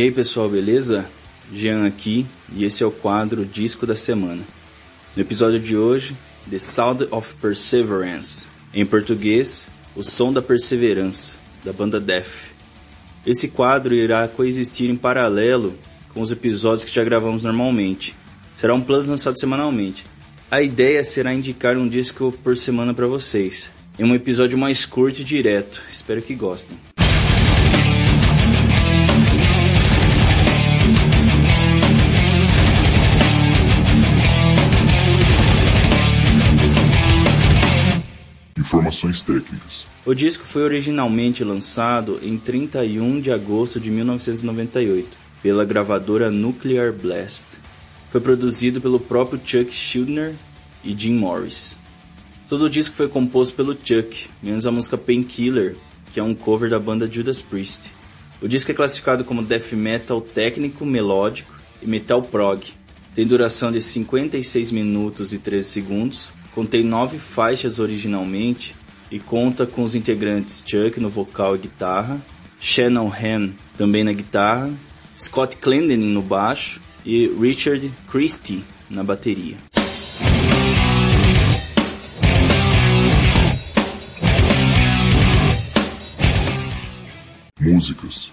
E aí pessoal, beleza? Jean aqui e esse é o quadro Disco da Semana. No episódio de hoje, The Sound of Perseverance, em português, O Som da Perseverança, da banda Def. Esse quadro irá coexistir em paralelo com os episódios que já gravamos normalmente. Será um plus lançado semanalmente. A ideia será indicar um disco por semana para vocês, em um episódio mais curto e direto. Espero que gostem. Informações técnicas. O disco foi originalmente lançado em 31 de agosto de 1998 pela gravadora Nuclear Blast. Foi produzido pelo próprio Chuck Schuldiner e Jim Morris. Todo o disco foi composto pelo Chuck, menos a música Painkiller, que é um cover da banda Judas Priest. O disco é classificado como death metal técnico, melódico e metal prog. Tem duração de 56 minutos e 13 segundos contém nove faixas originalmente e conta com os integrantes Chuck no vocal e guitarra, Shannon Han também na guitarra, Scott Clendenin no baixo e Richard Christie na bateria. Músicas.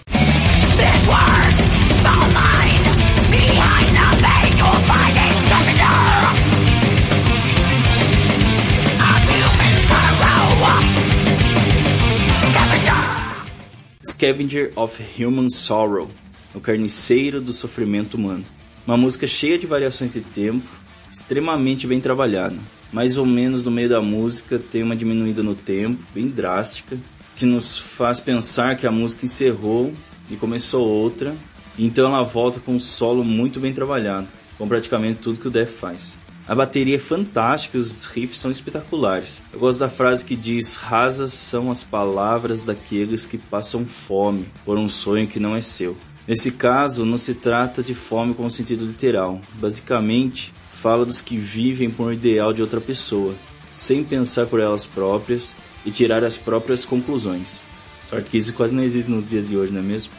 Scavenger of Human Sorrow, o carniceiro do sofrimento humano. Uma música cheia de variações de tempo, extremamente bem trabalhada. Mais ou menos no meio da música tem uma diminuída no tempo, bem drástica, que nos faz pensar que a música encerrou e começou outra. Então ela volta com um solo muito bem trabalhado, com praticamente tudo que o Def faz. A bateria é fantástica os riffs são espetaculares. Eu gosto da frase que diz: Rasas são as palavras daqueles que passam fome por um sonho que não é seu. Nesse caso, não se trata de fome com sentido literal. Basicamente, fala dos que vivem por um ideal de outra pessoa, sem pensar por elas próprias e tirar as próprias conclusões. Sorte que isso quase não existe nos dias de hoje, não é mesmo?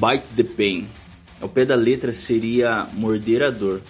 Bite the Pain. Ao pé da letra seria morder a dor,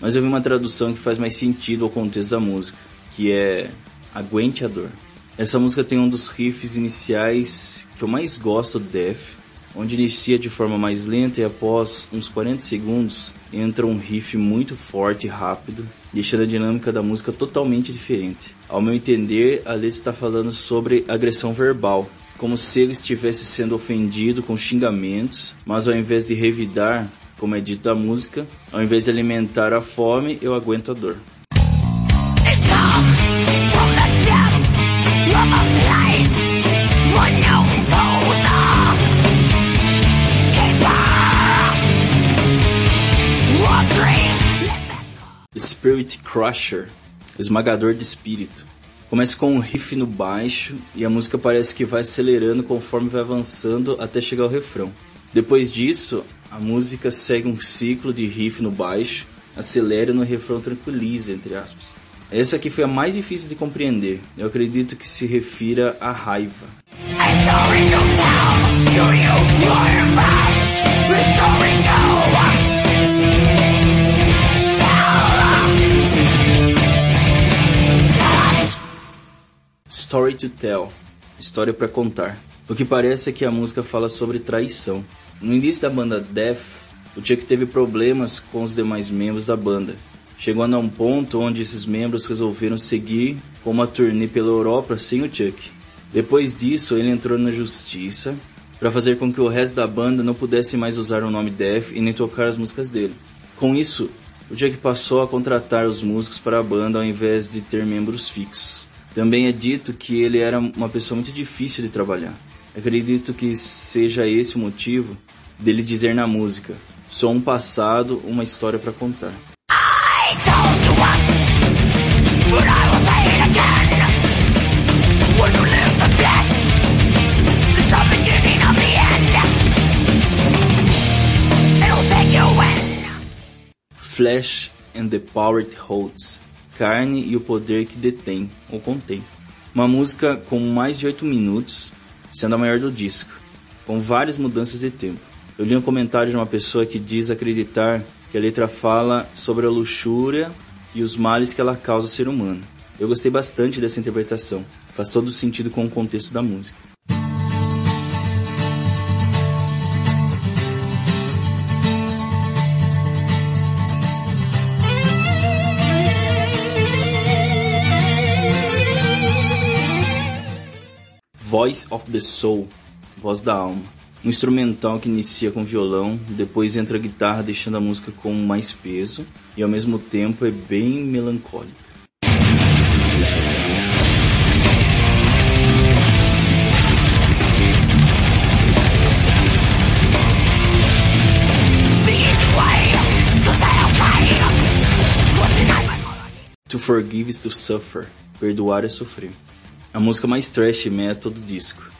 mas eu vi uma tradução que faz mais sentido ao contexto da música, que é aguente a dor. Essa música tem um dos riffs iniciais que eu mais gosto do Def, onde inicia de forma mais lenta e após uns 40 segundos entra um riff muito forte e rápido, deixando a dinâmica da música totalmente diferente. Ao meu entender, a letra está falando sobre agressão verbal, como se ele estivesse sendo ofendido com xingamentos, mas ao invés de revidar, como é dito da música, ao invés de alimentar a fome, eu aguento a dor. Spirit Crusher, esmagador de espírito. Começa com um riff no baixo e a música parece que vai acelerando conforme vai avançando até chegar ao refrão. Depois disso, a música segue um ciclo de riff no baixo, acelera no refrão tranquiliza, entre aspas. Essa aqui foi a mais difícil de compreender. Eu acredito que se refira à raiva. Story to Tell História para contar. O que parece é que a música fala sobre traição. No início da banda Death, o Chuck teve problemas com os demais membros da banda, chegando a um ponto onde esses membros resolveram seguir com uma turnê pela Europa sem o Chuck. Depois disso, ele entrou na justiça para fazer com que o resto da banda não pudesse mais usar o nome Death e nem tocar as músicas dele. Com isso, o Chuck passou a contratar os músicos para a banda ao invés de ter membros fixos. Também é dito que ele era uma pessoa muito difícil de trabalhar. Acredito que seja esse o motivo dele dizer na música: só um passado, uma história para contar. Flesh and the Power It Holds, Carne e o Poder que Detém ou Contém. Uma música com mais de 8 minutos, sendo a maior do disco, com várias mudanças de tempo. Eu li um comentário de uma pessoa que diz acreditar que a letra fala sobre a luxúria e os males que ela causa ao ser humano. Eu gostei bastante dessa interpretação, faz todo sentido com o contexto da música. Voice of the Soul, Voz da Alma. Um instrumental que inicia com violão, depois entra a guitarra deixando a música com mais peso e ao mesmo tempo é bem melancólica. To forgive is to suffer. Perdoar é sofrer a música mais trash metal do disco.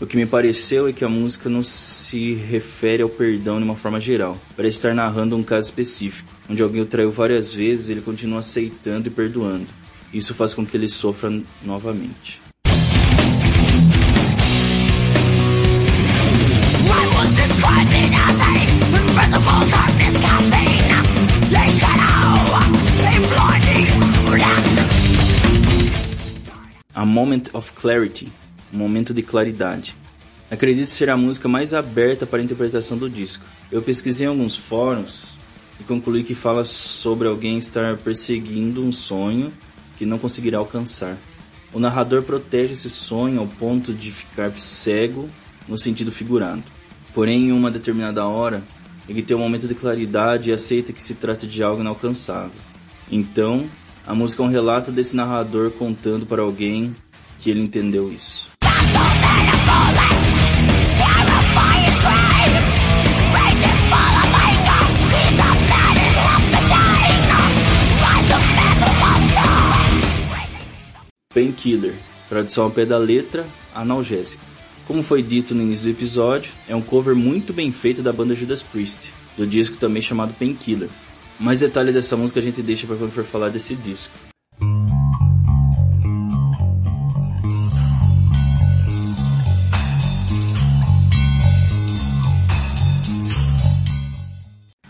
O que me pareceu é que a música não se refere ao perdão de uma forma geral, parece estar narrando um caso específico, onde alguém o traiu várias vezes e ele continua aceitando e perdoando. Isso faz com que ele sofra novamente. Moment of Clarity, um momento de claridade. Acredito ser a música mais aberta para a interpretação do disco. Eu pesquisei em alguns fóruns e concluí que fala sobre alguém estar perseguindo um sonho que não conseguirá alcançar. O narrador protege esse sonho ao ponto de ficar cego no sentido figurado. Porém, em uma determinada hora, ele tem um momento de claridade e aceita que se trata de algo inalcançável. Então, a música é um relato desse narrador contando para alguém que ele entendeu isso. Painkiller, tradução ao pé da letra, analgésico. Como foi dito no início do episódio, é um cover muito bem feito da banda Judas Priest, do disco também chamado Painkiller, mais detalhes dessa música a gente deixa para quando for falar desse disco.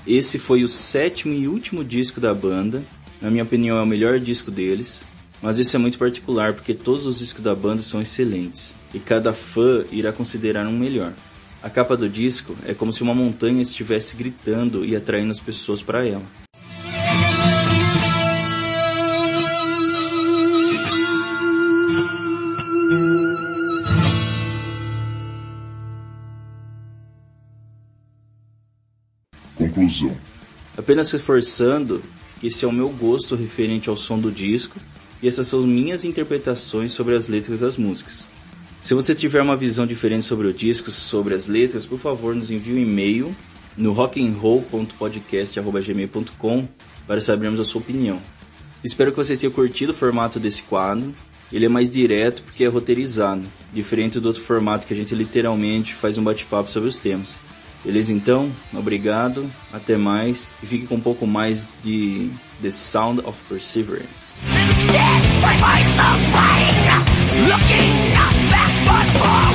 Esse foi o sétimo e último disco da banda. Na minha opinião, é o melhor disco deles. Mas isso é muito particular porque todos os discos da banda são excelentes e cada fã irá considerar um melhor. A capa do disco é como se uma montanha estivesse gritando e atraindo as pessoas para ela. Conclusão. Apenas reforçando que esse é o meu gosto referente ao som do disco e essas são minhas interpretações sobre as letras das músicas. Se você tiver uma visão diferente sobre o disco, sobre as letras, por favor nos envie um e-mail no rockandroll.podcast.gmail.com para sabermos a sua opinião. Espero que vocês tenham curtido o formato desse quadro. Ele é mais direto porque é roteirizado, diferente do outro formato que a gente literalmente faz um bate-papo sobre os temas. Beleza então? Obrigado, até mais e fique com um pouco mais de The Sound of Perseverance. Looking back